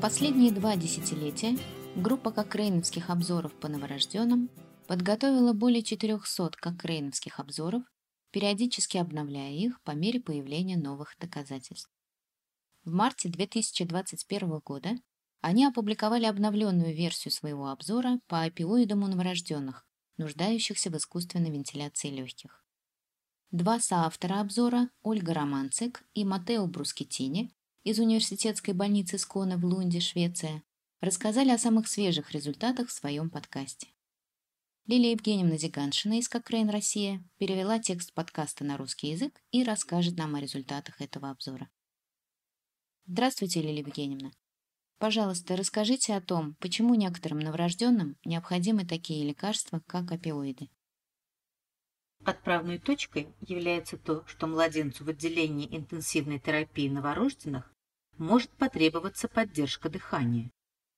Последние два десятилетия группа кокрейновских обзоров по новорожденным подготовила более 400 кокрейновских обзоров, периодически обновляя их по мере появления новых доказательств. В марте 2021 года они опубликовали обновленную версию своего обзора по опиоидам у новорожденных, нуждающихся в искусственной вентиляции легких. Два соавтора обзора, Ольга Романцик и Матео Брускетини из университетской больницы Скона в Лунде, Швеция, рассказали о самых свежих результатах в своем подкасте. Лилия Евгеньевна Зиганшина из Кокрейн Россия перевела текст подкаста на русский язык и расскажет нам о результатах этого обзора. Здравствуйте, Лилия Евгеньевна. Пожалуйста, расскажите о том, почему некоторым новорожденным необходимы такие лекарства, как опиоиды. Отправной точкой является то, что младенцу в отделении интенсивной терапии новорожденных может потребоваться поддержка дыхания,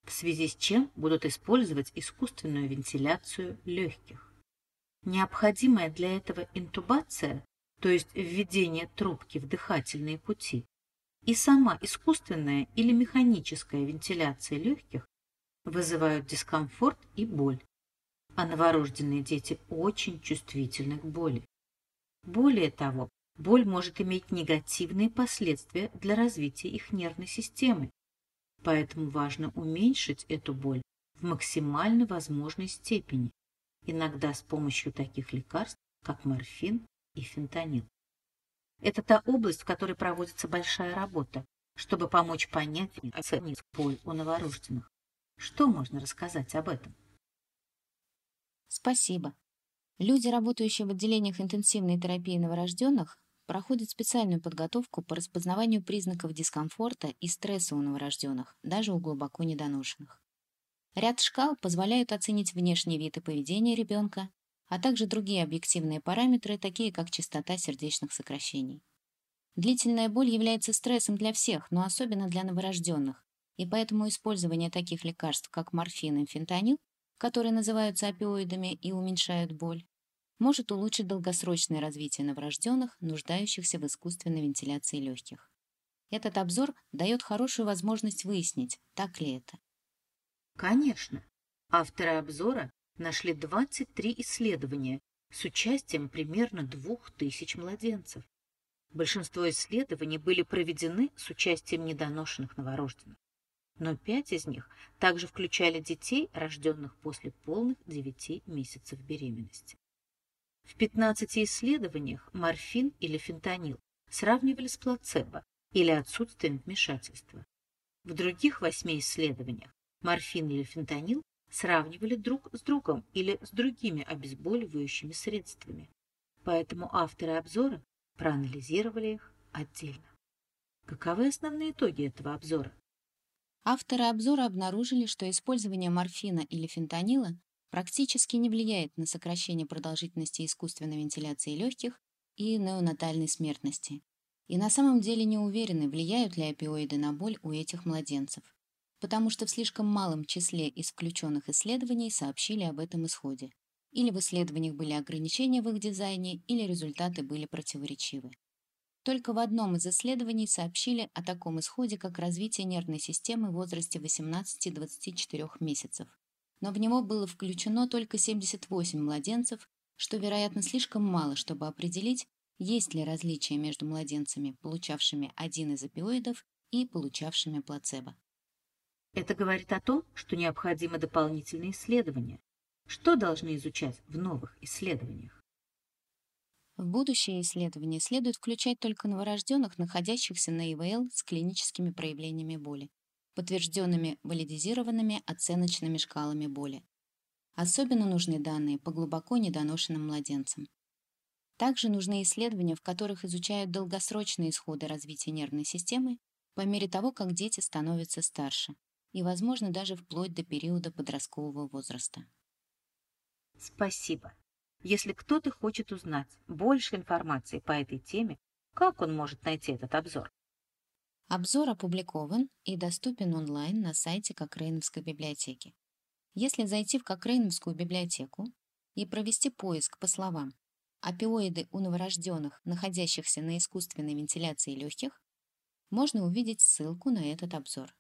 в связи с чем будут использовать искусственную вентиляцию легких. Необходимая для этого интубация, то есть введение трубки в дыхательные пути, и сама искусственная или механическая вентиляция легких вызывают дискомфорт и боль, а новорожденные дети очень чувствительны к боли. Более того, боль может иметь негативные последствия для развития их нервной системы, поэтому важно уменьшить эту боль в максимально возможной степени, иногда с помощью таких лекарств, как морфин и фентанил. Это та область, в которой проводится большая работа, чтобы помочь понять и оценить боль у новорожденных. Что можно рассказать об этом? Спасибо. Люди, работающие в отделениях интенсивной терапии новорожденных, проходят специальную подготовку по распознаванию признаков дискомфорта и стресса у новорожденных, даже у глубоко недоношенных. Ряд шкал позволяют оценить внешний вид и поведение ребенка, а также другие объективные параметры, такие как частота сердечных сокращений. Длительная боль является стрессом для всех, но особенно для новорожденных, и поэтому использование таких лекарств, как морфин и фентанил, которые называются опиоидами и уменьшают боль, может улучшить долгосрочное развитие новорожденных, нуждающихся в искусственной вентиляции легких. Этот обзор дает хорошую возможность выяснить, так ли это. Конечно. Авторы обзора нашли 23 исследования с участием примерно 2000 младенцев. Большинство исследований были проведены с участием недоношенных новорожденных, но пять из них также включали детей, рожденных после полных 9 месяцев беременности. В 15 исследованиях морфин или фентанил сравнивали с плацебо или отсутствием вмешательства. В других восьми исследованиях морфин или фентанил сравнивали друг с другом или с другими обезболивающими средствами. Поэтому авторы обзора проанализировали их отдельно. Каковы основные итоги этого обзора? Авторы обзора обнаружили, что использование морфина или фентанила практически не влияет на сокращение продолжительности искусственной вентиляции легких и неонатальной смертности. И на самом деле не уверены, влияют ли опиоиды на боль у этих младенцев потому что в слишком малом числе из включенных исследований сообщили об этом исходе. Или в исследованиях были ограничения в их дизайне, или результаты были противоречивы. Только в одном из исследований сообщили о таком исходе, как развитие нервной системы в возрасте 18-24 месяцев. Но в него было включено только 78 младенцев, что, вероятно, слишком мало, чтобы определить, есть ли различия между младенцами, получавшими один из опиоидов, и получавшими плацебо. Это говорит о том, что необходимы дополнительные исследования. Что должны изучать в новых исследованиях? В будущее исследования следует включать только новорожденных, находящихся на ИВЛ с клиническими проявлениями боли, подтвержденными валидизированными оценочными шкалами боли. Особенно нужны данные по глубоко недоношенным младенцам. Также нужны исследования, в которых изучают долгосрочные исходы развития нервной системы по мере того, как дети становятся старше и, возможно, даже вплоть до периода подросткового возраста. Спасибо. Если кто-то хочет узнать больше информации по этой теме, как он может найти этот обзор? Обзор опубликован и доступен онлайн на сайте Кокрейновской библиотеки. Если зайти в Кокрейновскую библиотеку и провести поиск по словам «опиоиды у новорожденных, находящихся на искусственной вентиляции легких», можно увидеть ссылку на этот обзор.